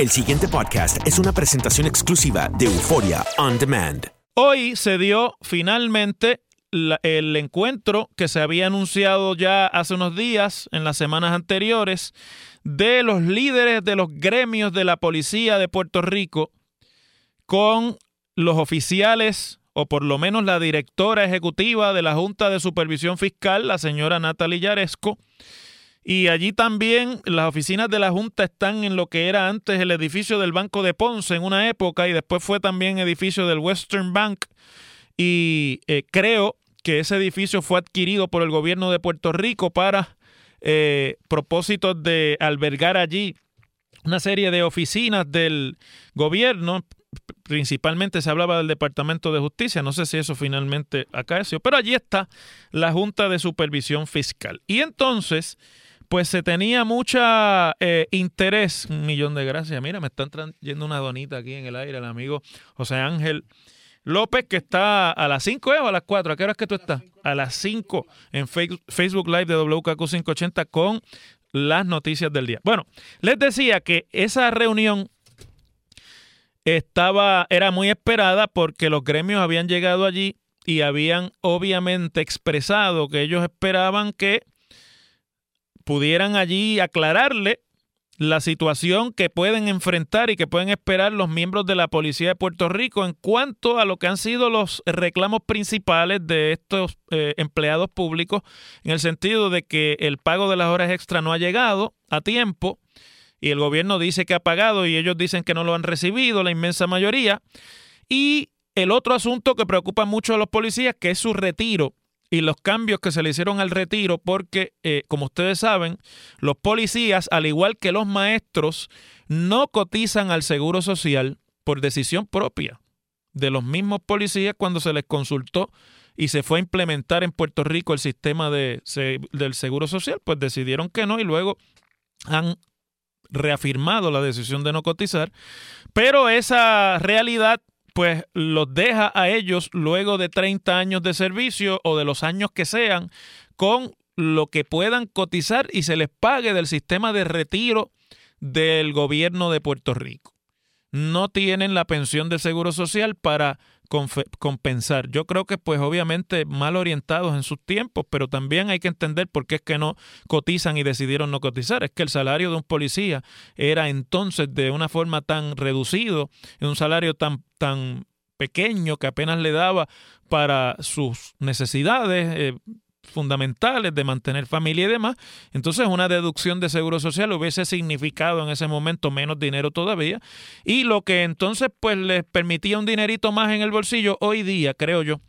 El siguiente podcast es una presentación exclusiva de Euforia On Demand. Hoy se dio finalmente el encuentro que se había anunciado ya hace unos días, en las semanas anteriores, de los líderes de los gremios de la policía de Puerto Rico con los oficiales, o por lo menos la directora ejecutiva de la Junta de Supervisión Fiscal, la señora Natalie Yaresco, y allí también las oficinas de la Junta están en lo que era antes el edificio del Banco de Ponce en una época y después fue también edificio del Western Bank. Y eh, creo que ese edificio fue adquirido por el gobierno de Puerto Rico para eh, propósitos de albergar allí una serie de oficinas del gobierno. Principalmente se hablaba del Departamento de Justicia, no sé si eso finalmente acaeció, pero allí está la Junta de Supervisión Fiscal. Y entonces, pues se tenía mucha eh, interés, un millón de gracias. Mira, me están trayendo una donita aquí en el aire, el amigo José Ángel López, que está a las 5 o a las 4. ¿A qué hora es que tú estás? A las 5 en Facebook Live de WKQ580 con las noticias del día. Bueno, les decía que esa reunión estaba, era muy esperada porque los gremios habían llegado allí y habían obviamente expresado que ellos esperaban que pudieran allí aclararle la situación que pueden enfrentar y que pueden esperar los miembros de la Policía de Puerto Rico en cuanto a lo que han sido los reclamos principales de estos eh, empleados públicos, en el sentido de que el pago de las horas extra no ha llegado a tiempo y el gobierno dice que ha pagado y ellos dicen que no lo han recibido, la inmensa mayoría. Y el otro asunto que preocupa mucho a los policías, que es su retiro y los cambios que se le hicieron al retiro, porque, eh, como ustedes saben, los policías, al igual que los maestros, no cotizan al Seguro Social por decisión propia de los mismos policías cuando se les consultó y se fue a implementar en Puerto Rico el sistema de, del Seguro Social, pues decidieron que no y luego han reafirmado la decisión de no cotizar, pero esa realidad pues los deja a ellos luego de 30 años de servicio o de los años que sean con lo que puedan cotizar y se les pague del sistema de retiro del gobierno de Puerto Rico. No tienen la pensión del Seguro Social para compensar. Yo creo que pues obviamente mal orientados en sus tiempos, pero también hay que entender por qué es que no cotizan y decidieron no cotizar. Es que el salario de un policía era entonces de una forma tan reducido, un salario tan, tan pequeño que apenas le daba para sus necesidades eh, fundamentales de mantener familia y demás. Entonces una deducción de seguro social hubiese significado en ese momento menos dinero todavía. Y lo que entonces pues les permitía un dinerito más en el bolsillo hoy día, creo yo,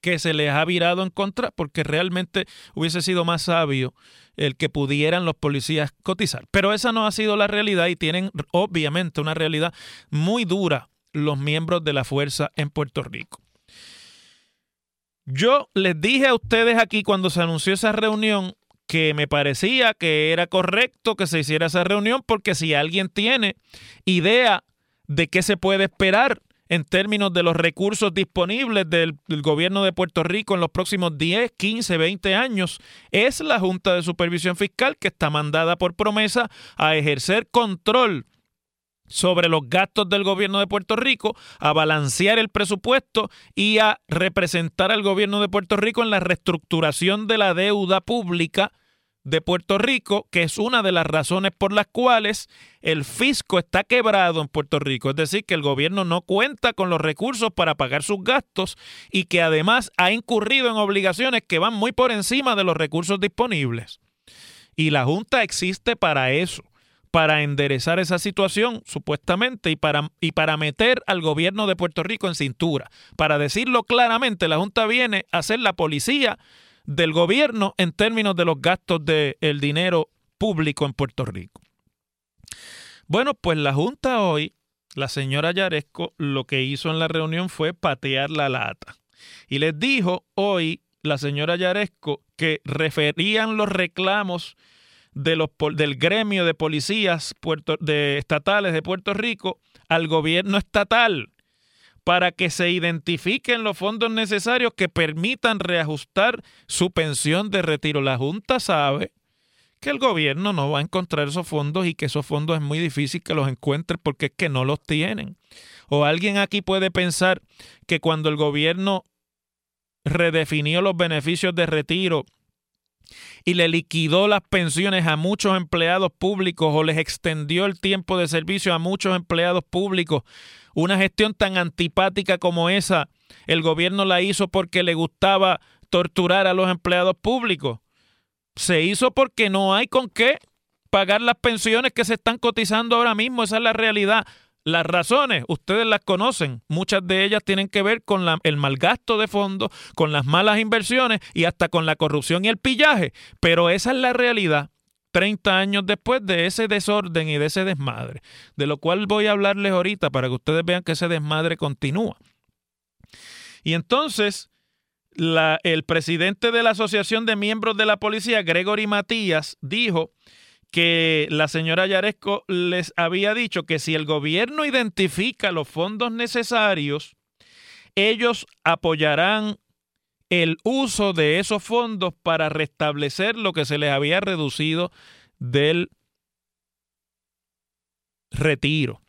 que se les ha virado en contra porque realmente hubiese sido más sabio el que pudieran los policías cotizar. Pero esa no ha sido la realidad y tienen obviamente una realidad muy dura los miembros de la fuerza en Puerto Rico. Yo les dije a ustedes aquí cuando se anunció esa reunión que me parecía que era correcto que se hiciera esa reunión porque si alguien tiene idea de qué se puede esperar en términos de los recursos disponibles del, gobierno de Puerto Rico en los próximos 10, 15, 20 años, es la Junta de Supervisión Fiscal que está mandada por promesa a ejercer control sobre los gastos del gobierno de Puerto Rico, a balancear el presupuesto y a representar al gobierno de Puerto Rico en la reestructuración de la deuda pública de Puerto Rico, que es una de las razones por las cuales el fisco está quebrado en Puerto Rico. Es decir, que el gobierno no cuenta con los recursos para pagar sus gastos y que además ha incurrido en obligaciones que van muy por encima de los recursos disponibles. Y la Junta existe para eso para enderezar esa situación, supuestamente, y para, y para meter al gobierno de Puerto Rico en cintura. Para decirlo claramente, la Junta viene a ser la policía del gobierno en términos de los gastos del dinero público en Puerto Rico. Bueno, pues la Junta hoy, la señora Yaresco, lo que hizo en la reunión fue patear la lata. Y les dijo hoy la señora Yaresco que referían los reclamos de los, del gremio de policías de, estatales de Puerto Rico al gobierno estatal para que se identifiquen los fondos necesarios que permitan reajustar su pensión de retiro. La Junta sabe que el gobierno no va a encontrar esos fondos y que esos fondos es muy difícil que los encuentre porque es que no los tienen. O alguien aquí puede pensar que cuando el gobierno redefinió los beneficios de retiro y le liquidó las pensiones a muchos empleados públicos o les extendió el tiempo de servicio a muchos empleados públicos. Una gestión tan antipática como esa, el gobierno la hizo porque le gustaba torturar a los empleados públicos. Se hizo porque no hay con qué pagar las pensiones que se están cotizando ahora mismo, esa es la realidad. Las razones, ustedes las conocen, muchas de ellas tienen que ver con la, el mal gasto de fondos, con las malas inversiones y hasta con la corrupción y el pillaje, pero esa es la realidad. 30 años después de ese desorden y de ese desmadre, de lo cual voy a hablarles ahorita para que ustedes vean que ese desmadre continúa. Y entonces, el presidente de la Asociación de Miembros de la Policía, Gregory Matías, dijo que la señora Yaresco les había dicho que si el gobierno identifica los fondos necesarios, ellos apoyarán el uso de esos fondos para restablecer lo que se les había reducido del retiro.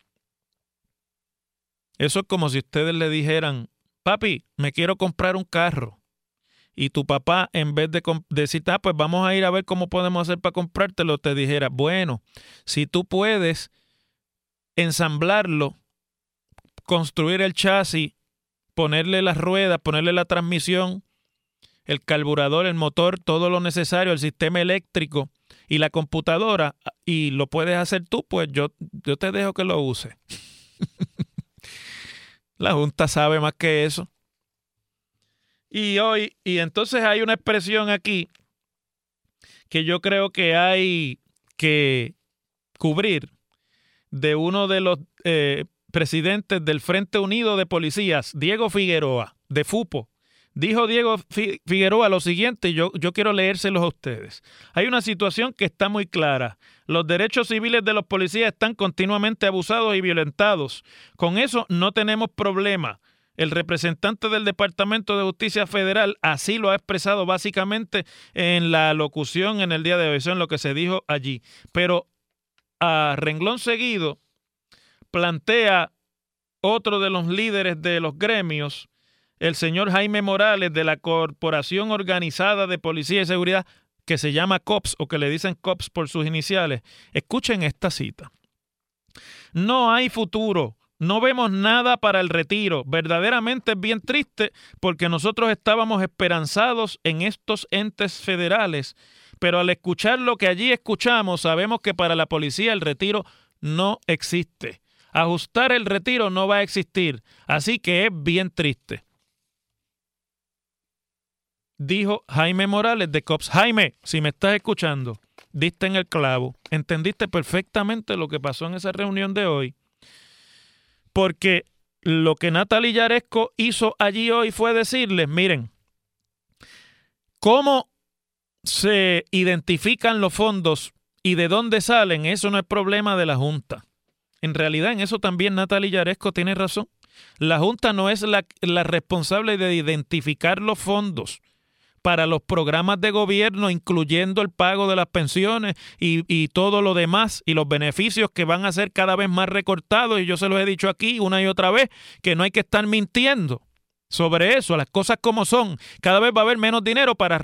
Eso es como si ustedes le dijeran, papi, me quiero comprar un carro y tu papá, en vez de decir, ah, pues vamos a ir a ver cómo podemos hacer para comprártelo, te dijera, bueno, si tú puedes ensamblarlo, construir el chasis, ponerle las ruedas, ponerle la transmisión, el carburador, el motor, todo lo necesario, el sistema eléctrico y la computadora, y lo puedes hacer tú, pues yo, yo te dejo que lo use. la Junta sabe más que eso. Y hoy, y entonces hay una expresión aquí que yo creo que hay que cubrir de uno de los eh, presidentes del Frente Unido de Policías, Diego Figueroa, de FUPO. Dijo Diego Figueroa lo siguiente, yo, yo quiero leérselos a ustedes. Hay una situación que está muy clara. Los derechos civiles de los policías están continuamente abusados y violentados. Con eso no tenemos problema. El representante del Departamento de Justicia Federal así lo ha expresado básicamente en la locución en el día de hoy, eso en lo que se dijo allí. Pero a renglón seguido plantea otro de los líderes de los gremios, el señor Jaime Morales de la Corporación Organizada de Policía y Seguridad, que se llama COPS o que le dicen COPS por sus iniciales. Escuchen esta cita. No hay futuro no vemos nada para el retiro. Verdaderamente es bien triste porque nosotros estábamos esperanzados en estos entes federales, pero al escuchar lo que allí escuchamos sabemos que para la policía el retiro no existe. Ajustar el retiro no va a existir, así que es bien triste. dijo Jaime Morales de COPS. Jaime, si me estás escuchando, diste en el clavo, entendiste perfectamente lo que pasó en esa reunión de hoy, porque lo que Natalie Yaresco hizo allí hoy fue decirles, miren, cómo se identifican los fondos y de dónde salen, eso no es problema de la Junta. En realidad, en eso también Natalia Yaresco tiene razón. La Junta no es la, la responsable de identificar los fondos para los programas de gobierno, incluyendo el pago de las pensiones y, y, todo lo demás y los beneficios que van a ser cada vez más recortados. Y yo se los he dicho aquí una y otra vez, que no hay que estar mintiendo sobre eso, las cosas como son. Cada vez va a haber menos dinero para,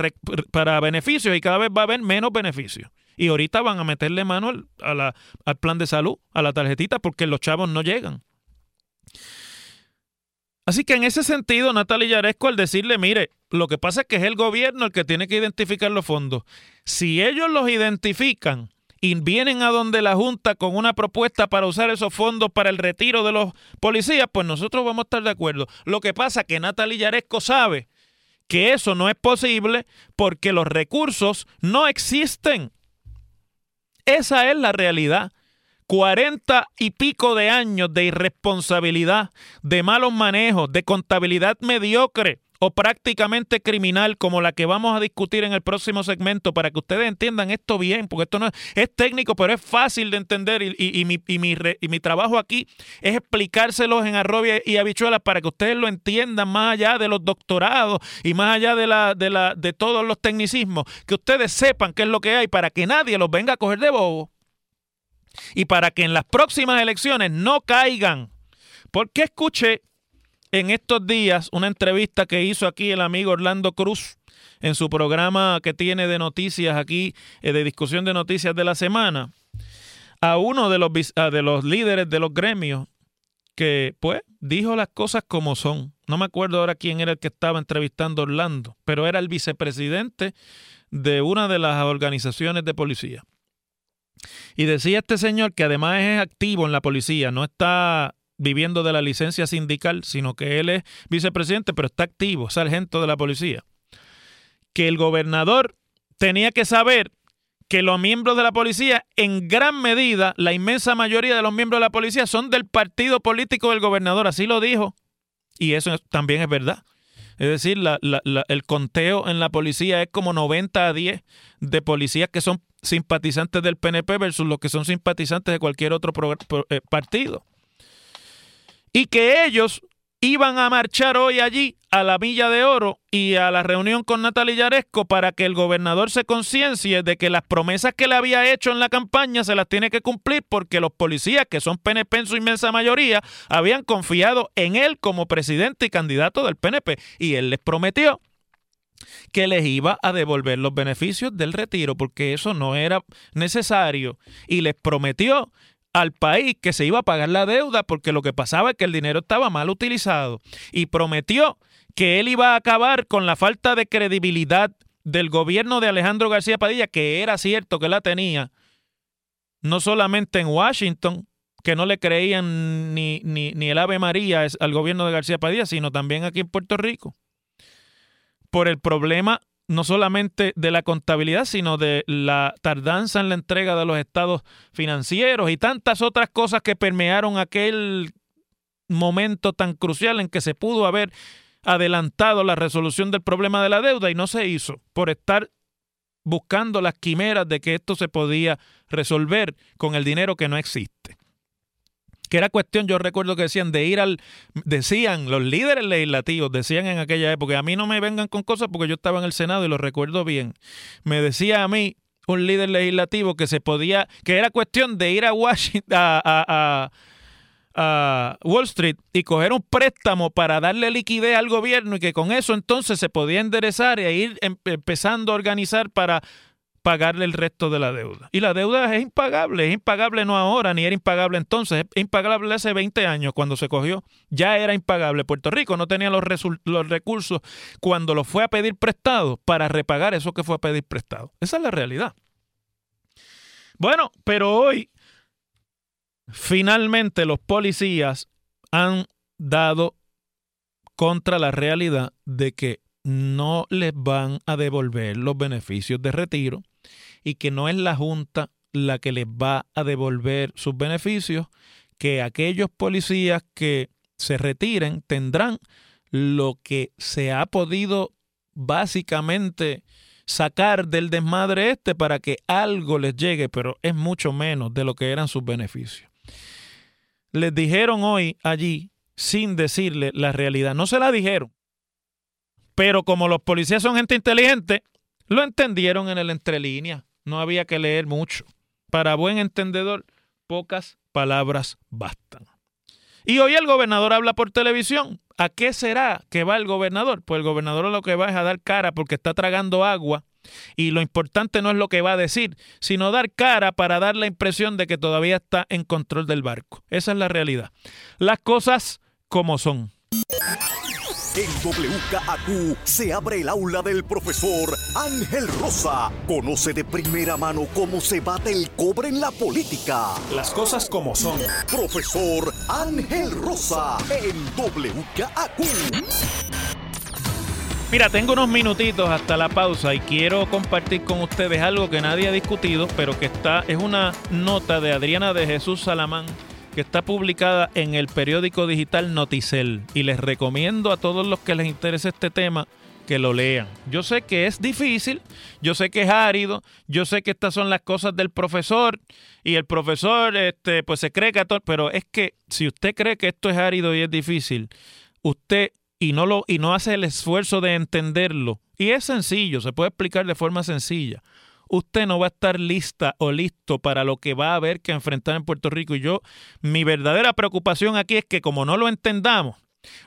para beneficios y cada vez va a haber menos beneficios. Y ahorita van a meterle mano al, a la, al plan de salud, a la tarjetita, porque los chavos no llegan. Así que en ese sentido, Natalia Yaresco, al decirle, mire, lo que pasa es que es el gobierno el que tiene que identificar los fondos. Si ellos los identifican y vienen a donde la Junta con una propuesta para usar esos fondos para el retiro de los policías, pues nosotros vamos a estar de acuerdo. Lo que pasa es que Natalia Yaresco sabe que eso no es posible porque los recursos no existen. Esa es la realidad. Cuarenta y pico de años de irresponsabilidad, de malos manejos, de contabilidad mediocre o prácticamente criminal como la que vamos a discutir en el próximo segmento para que ustedes entiendan esto bien, porque esto no es, es técnico, pero es fácil de entender y, y, mi, mi, y mi trabajo aquí es explicárselos en arrobia y habichuelas para que ustedes lo entiendan más allá de los doctorados y más allá de, la, de, la, de todos los tecnicismos, que ustedes sepan qué es lo que hay para que nadie los venga a coger de bobo y para que en las próximas elecciones no caigan. Porque escuché en estos días una entrevista que hizo aquí el amigo Orlando Cruz en su programa que tiene de noticias aquí, eh, de discusión de noticias de la semana, a uno de los, de los líderes de los gremios que, pues, dijo las cosas como son. No me acuerdo ahora quién era el que estaba entrevistando a Orlando, pero era el vicepresidente de una de las organizaciones de policía. Y decía este señor que además es activo en la policía, no está viviendo de la licencia sindical, sino que él es vicepresidente, pero está activo, sargento de la policía. Que el gobernador tenía que saber que los miembros de la policía, en gran medida, la inmensa mayoría de los miembros de la policía son del partido político del gobernador, así lo dijo. Y eso también es verdad. Es decir, la, la, la, el conteo en la policía es como 90 a 10 de policías que son simpatizantes del PNP versus los que son simpatizantes de cualquier otro eh, partido y que ellos iban a marchar hoy allí a la Milla de Oro y a la reunión con Natalia Yaresco para que el gobernador se conciencie de que las promesas que le había hecho en la campaña se las tiene que cumplir porque los policías, que son PNP en su inmensa mayoría, habían confiado en él como presidente y candidato del PNP y él les prometió que les iba a devolver los beneficios del retiro porque eso no era necesario. Y les prometió al país que se iba a pagar la deuda porque lo que pasaba es que el dinero estaba mal utilizado. Y prometió que él iba a acabar con la falta de credibilidad del gobierno de Alejandro García Padilla, que era cierto que la tenía, no solamente en Washington, que no le creían ni, ni, ni el Ave María al gobierno de García Padilla, sino también aquí en Puerto Rico, por el problema no solamente de la contabilidad, sino de la tardanza en la entrega de los estados financieros y tantas otras cosas que permearon aquel momento tan crucial en que se pudo haber adelantado la resolución del problema de la deuda y no se hizo por estar buscando las quimeras de que esto se podía resolver con el dinero que no existe que era cuestión, yo recuerdo que decían de ir al, decían los líderes legislativos, decían en aquella época, a mí no me vengan con cosas porque yo estaba en el Senado y lo recuerdo bien. Me decía a mí un líder legislativo que se podía, que era cuestión de ir a Washington, a, a, a, a Wall Street y coger un préstamo para darle liquidez al gobierno y que con eso entonces se podía enderezar e ir em, empezando a organizar para pagarle el resto de la deuda. Y la deuda es impagable, es impagable no ahora, ni era impagable entonces, es impagable hace 20 años cuando se cogió, ya era impagable. Puerto Rico no tenía los, los recursos cuando lo fue a pedir prestado para repagar eso que fue a pedir prestado. Esa es la realidad. Bueno, pero hoy finalmente los policías han dado contra la realidad de que no les van a devolver los beneficios de retiro y que no es la Junta la que les va a devolver sus beneficios, que aquellos policías que se retiren tendrán lo que se ha podido básicamente sacar del desmadre este para que algo les llegue, pero es mucho menos de lo que eran sus beneficios. Les dijeron hoy allí, sin decirle la realidad, no se la dijeron, pero como los policías son gente inteligente, lo entendieron en el entrelínea, no había que leer mucho. Para buen entendedor, pocas palabras bastan. Y hoy el gobernador habla por televisión. ¿A qué será que va el gobernador? Pues el gobernador lo que va es a dar cara porque está tragando agua y lo importante no es lo que va a decir, sino dar cara para dar la impresión de que todavía está en control del barco. Esa es la realidad. Las cosas como son. En WKAQ se abre el aula del profesor Ángel Rosa. Conoce de primera mano cómo se bate el cobre en la política. Las cosas como son. Profesor Ángel Rosa en WKAQ. Mira, tengo unos minutitos hasta la pausa y quiero compartir con ustedes algo que nadie ha discutido, pero que está es una nota de Adriana de Jesús Salamán que está publicada en el periódico digital Noticel y les recomiendo a todos los que les interese este tema que lo lean. Yo sé que es difícil, yo sé que es árido, yo sé que estas son las cosas del profesor y el profesor este pues se cree que todo, pero es que si usted cree que esto es árido y es difícil, usted y no lo y no hace el esfuerzo de entenderlo y es sencillo, se puede explicar de forma sencilla usted no va a estar lista o listo para lo que va a haber que enfrentar en Puerto Rico. Y yo, mi verdadera preocupación aquí es que como no lo entendamos,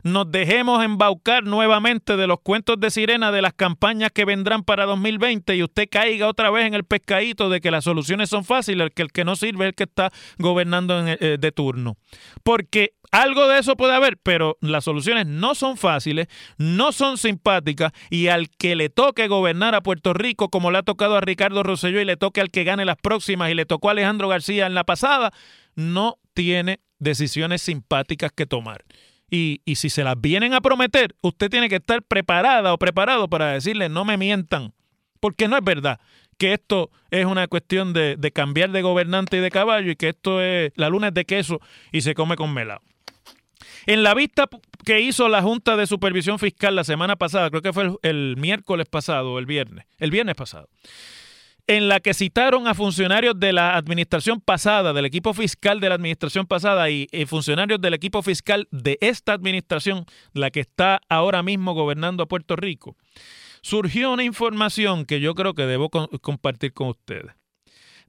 nos dejemos embaucar nuevamente de los cuentos de sirena de las campañas que vendrán para 2020 y usted caiga otra vez en el pescadito de que las soluciones son fáciles, que el que no sirve es el que está gobernando eh, de turno. Porque algo de eso puede haber, pero las soluciones no son fáciles, no son simpáticas y al que le toque gobernar a Puerto Rico, como le ha tocado a Ricardo Rosselló y le toque al que gane las próximas y le tocó a Alejandro García en la pasada, no tiene decisiones simpáticas que tomar. Y, si se las vienen a prometer, usted tiene que estar preparada o preparado para decirle no me mientan, porque no es verdad que esto es una cuestión de, de cambiar de gobernante y de caballo y que esto es la luna es de queso y se come con melado. En la vista que hizo la Junta de Supervisión Fiscal la semana pasada, creo que fue el, miércoles pasado o el viernes, el viernes pasado, en la que citaron a funcionarios de la administración pasada, del equipo fiscal de la administración pasada y, funcionarios del equipo fiscal de esta administración, la que está ahora mismo gobernando a Puerto Rico, surgió una información que yo creo que debo co compartir con ustedes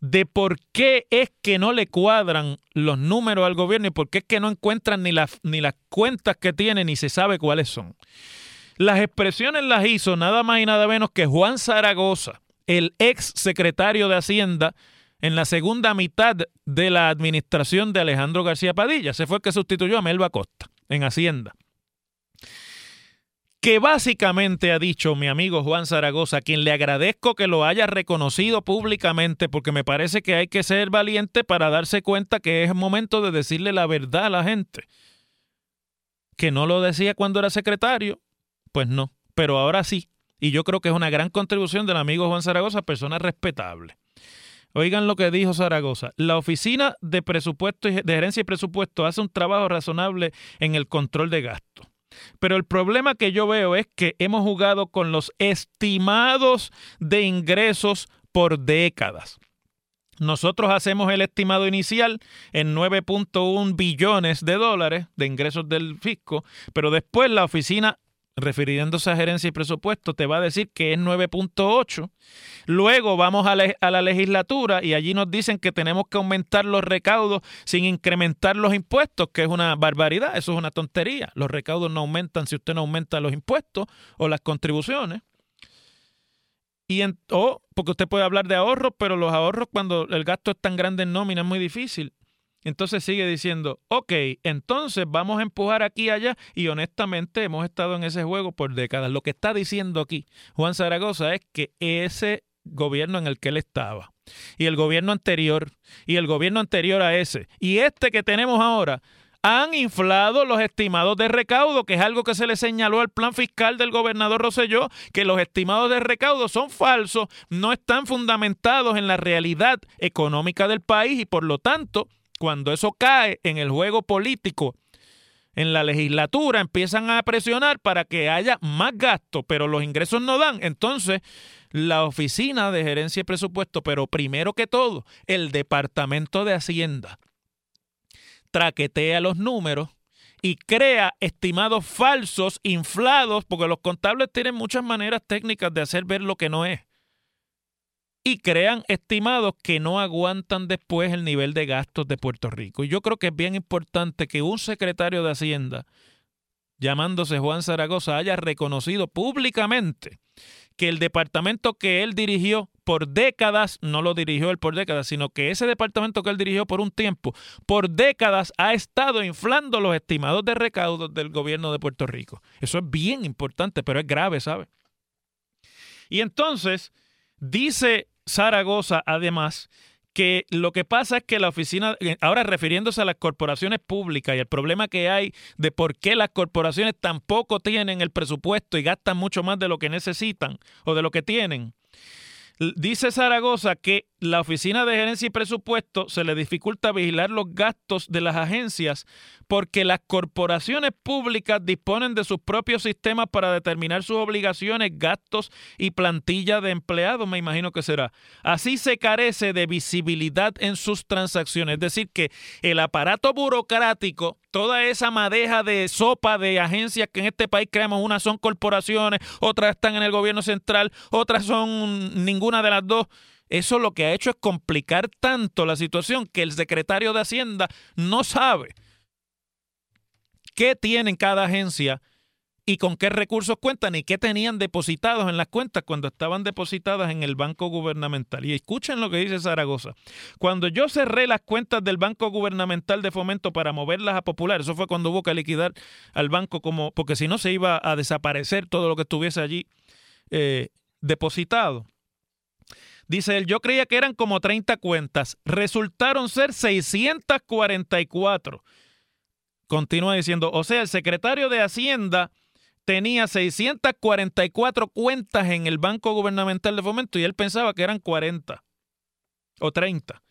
de por qué es que no le cuadran los números al gobierno y por qué es que no encuentran ni, la, ni las cuentas que tienen ni se sabe cuáles son. Las expresiones las hizo nada más y nada menos que Juan Zaragoza, el ex secretario de Hacienda en la segunda mitad de la administración de Alejandro García Padilla. Se fue el que sustituyó a Melba Costa en Hacienda. Que básicamente ha dicho mi amigo Juan Zaragoza, a quien le agradezco que lo haya reconocido públicamente, porque me parece que hay que ser valiente para darse cuenta que es momento de decirle la verdad a la gente. Que no lo decía cuando era secretario, pues no, pero ahora sí. Y yo creo que es una gran contribución del amigo Juan Zaragoza, persona respetable. Oigan lo que dijo Zaragoza. La Oficina de Presupuesto de Gerencia y Presupuesto hace un trabajo razonable en el control de gastos. Pero el problema que yo veo es que hemos jugado con los estimados de ingresos por décadas. Nosotros hacemos el estimado inicial en 9.1 billones de dólares de ingresos del fisco, pero después la oficina refiriéndose a gerencia y presupuesto, te va a decir que es 9.8. Luego vamos a, a, la legislatura y allí nos dicen que tenemos que aumentar los recaudos sin incrementar los impuestos, que es una barbaridad, eso es una tontería. Los recaudos no aumentan si usted no aumenta los impuestos o las contribuciones. Y en, o porque usted puede hablar de ahorros, pero los ahorros cuando el gasto es tan grande en nómina es muy difícil. Entonces sigue diciendo, ok, entonces vamos a empujar aquí y allá y honestamente hemos estado en ese juego por décadas. Lo que está diciendo aquí Juan Zaragoza es que ese gobierno en el que él estaba y el gobierno anterior y el gobierno anterior a ese y este que tenemos ahora han inflado los estimados de recaudo, que es algo que se le señaló al plan fiscal del gobernador Rosselló, que los estimados de recaudo son falsos, no están fundamentados en la realidad económica del país y por lo tanto, cuando eso cae en el juego político en la legislatura empiezan a presionar para que haya más gasto, pero los ingresos no dan. Entonces, la oficina de gerencia y presupuesto, pero primero que todo, el departamento de Hacienda, traquetea los números y crea estimados falsos, inflados, porque los contables tienen muchas maneras técnicas de hacer ver lo que no es y crean estimados que no aguantan después el nivel de gastos de Puerto Rico. Y yo creo que es bien importante que un secretario de Hacienda, llamándose Juan Zaragoza, haya reconocido públicamente que el departamento que él dirigió por décadas, no lo dirigió él por décadas, sino que ese departamento que él dirigió por un tiempo, por décadas ha estado inflando los estimados de recaudos del gobierno de Puerto Rico. Eso es bien importante, pero es grave, ¿sabe? Y entonces dice Zaragoza, además, que lo que pasa es que la oficina, eh, ahora refiriéndose a las corporaciones públicas y el problema que hay de por qué las corporaciones tampoco tienen el presupuesto y gastan mucho más de lo que necesitan o de lo que tienen, Dice Zaragoza que la Oficina de Gerencia y Presupuesto se le dificulta vigilar los gastos de las agencias porque las corporaciones públicas disponen de sus propios sistemas para determinar sus obligaciones, gastos y plantilla de empleados, me imagino que será. Así se carece de visibilidad en sus transacciones, es decir, que el aparato burocrático toda esa madeja de sopa de agencias que en este país creamos, unas son corporaciones, otras están en el gobierno central, otras son ninguna de las dos. Eso lo que ha hecho es complicar tanto la situación que el secretario de Hacienda no sabe qué tiene cada agencia y con qué recursos cuentan y qué tenían depositados en las cuentas cuando estaban depositadas en el Banco Gubernamental. Y escuchen lo que dice Zaragoza. Cuando yo cerré las cuentas del Banco Gubernamental de Fomento para moverlas a Popular, eso fue cuando hubo que liquidar al banco como, porque si no se iba a desaparecer todo lo que estuviese allí eh, depositado. Dice él, yo creía que eran como 30 cuentas, resultaron ser 644. Continúa diciendo, o sea, el secretario de Hacienda tenía 644 cuentas en el Banco Gubernamental de Fomento y él pensaba que eran 40 o 30.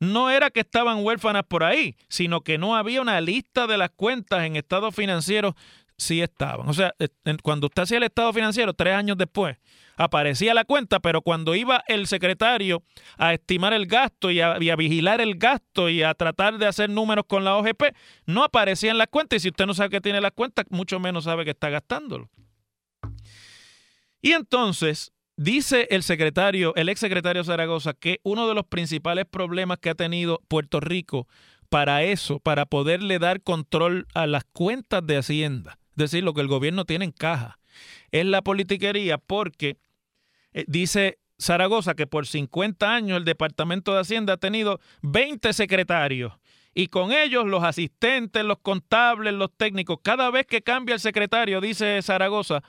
No era que estaban huérfanas por ahí, sino que no había una lista de las cuentas en estados financieros sí estaban. O sea, eh, cuando usted hacía el estado financiero, tres años después, aparecía la cuenta, pero cuando iba el secretario a estimar el gasto y a, vigilar el gasto y a tratar de hacer números con la OGP, no aparecían las cuentas. Y si usted no sabe que tiene las cuentas, mucho menos sabe que está gastándolo. Y entonces, dice el secretario, el ex secretario Zaragoza, que uno de los principales problemas que ha tenido Puerto Rico para eso, para poderle dar control a las cuentas de Hacienda, es decir, lo que el gobierno tiene en caja, es la politiquería porque eh, dice Zaragoza que por 50 años el Departamento de Hacienda ha tenido 20 secretarios y con ellos los asistentes, los contables, los técnicos. Cada vez que cambia el secretario, dice Zaragoza,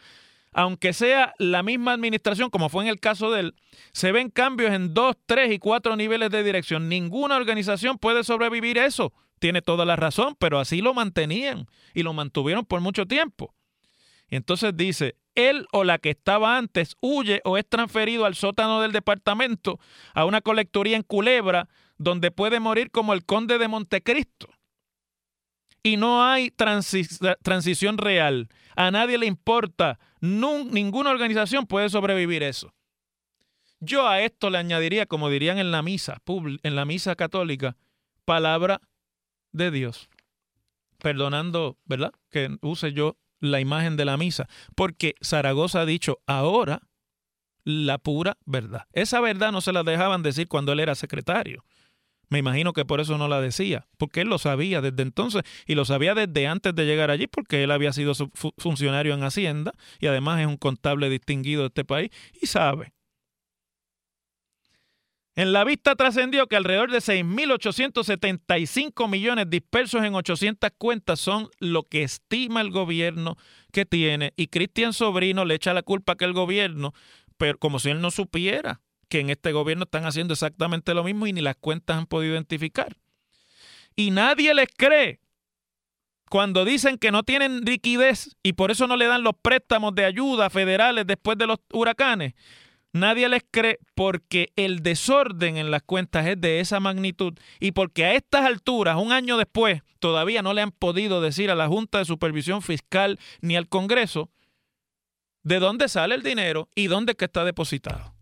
aunque sea la misma administración, como fue en el caso de él, se ven cambios en dos, tres y cuatro niveles de dirección. Ninguna organización puede sobrevivir eso. Tiene toda la razón, pero así lo mantenían y lo mantuvieron por mucho tiempo. Y entonces dice, él o la que estaba antes huye o es transferido al sótano del departamento a una colectoría en Culebra donde puede morir como el conde de Montecristo. Y no hay transición real. A nadie le importa. ninguna organización puede sobrevivir eso. Yo a esto le añadiría, como dirían en la misa, en la misa católica, palabra de Dios. Perdonando, ¿verdad? Que use yo la imagen de la misa, porque Zaragoza ha dicho ahora la pura verdad. Esa verdad no se la dejaban decir cuando él era secretario. Me imagino que por eso no la decía, porque él lo sabía desde entonces y lo sabía desde antes de llegar allí, porque él había sido funcionario en Hacienda y además es un contable distinguido de este país y sabe en la vista trascendió que alrededor de 6.875 millones dispersos en 800 cuentas son lo que estima el gobierno que tiene. Y Cristian Sobrino le echa la culpa a que el gobierno, pero como si él no supiera que en este gobierno están haciendo exactamente lo mismo y ni las cuentas han podido identificar. Y nadie les cree cuando dicen que no tienen liquidez y por eso no le dan los préstamos de ayuda federales después de los huracanes, nadie les cree porque el desorden en las cuentas es de esa magnitud y porque a estas alturas, un año después, todavía no le han podido decir a la Junta de Supervisión Fiscal ni al Congreso de dónde sale el dinero y dónde que está depositado.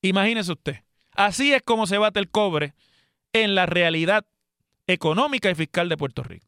Imagínese usted. Así es como se bate el cobre en la realidad económica y fiscal de Puerto Rico.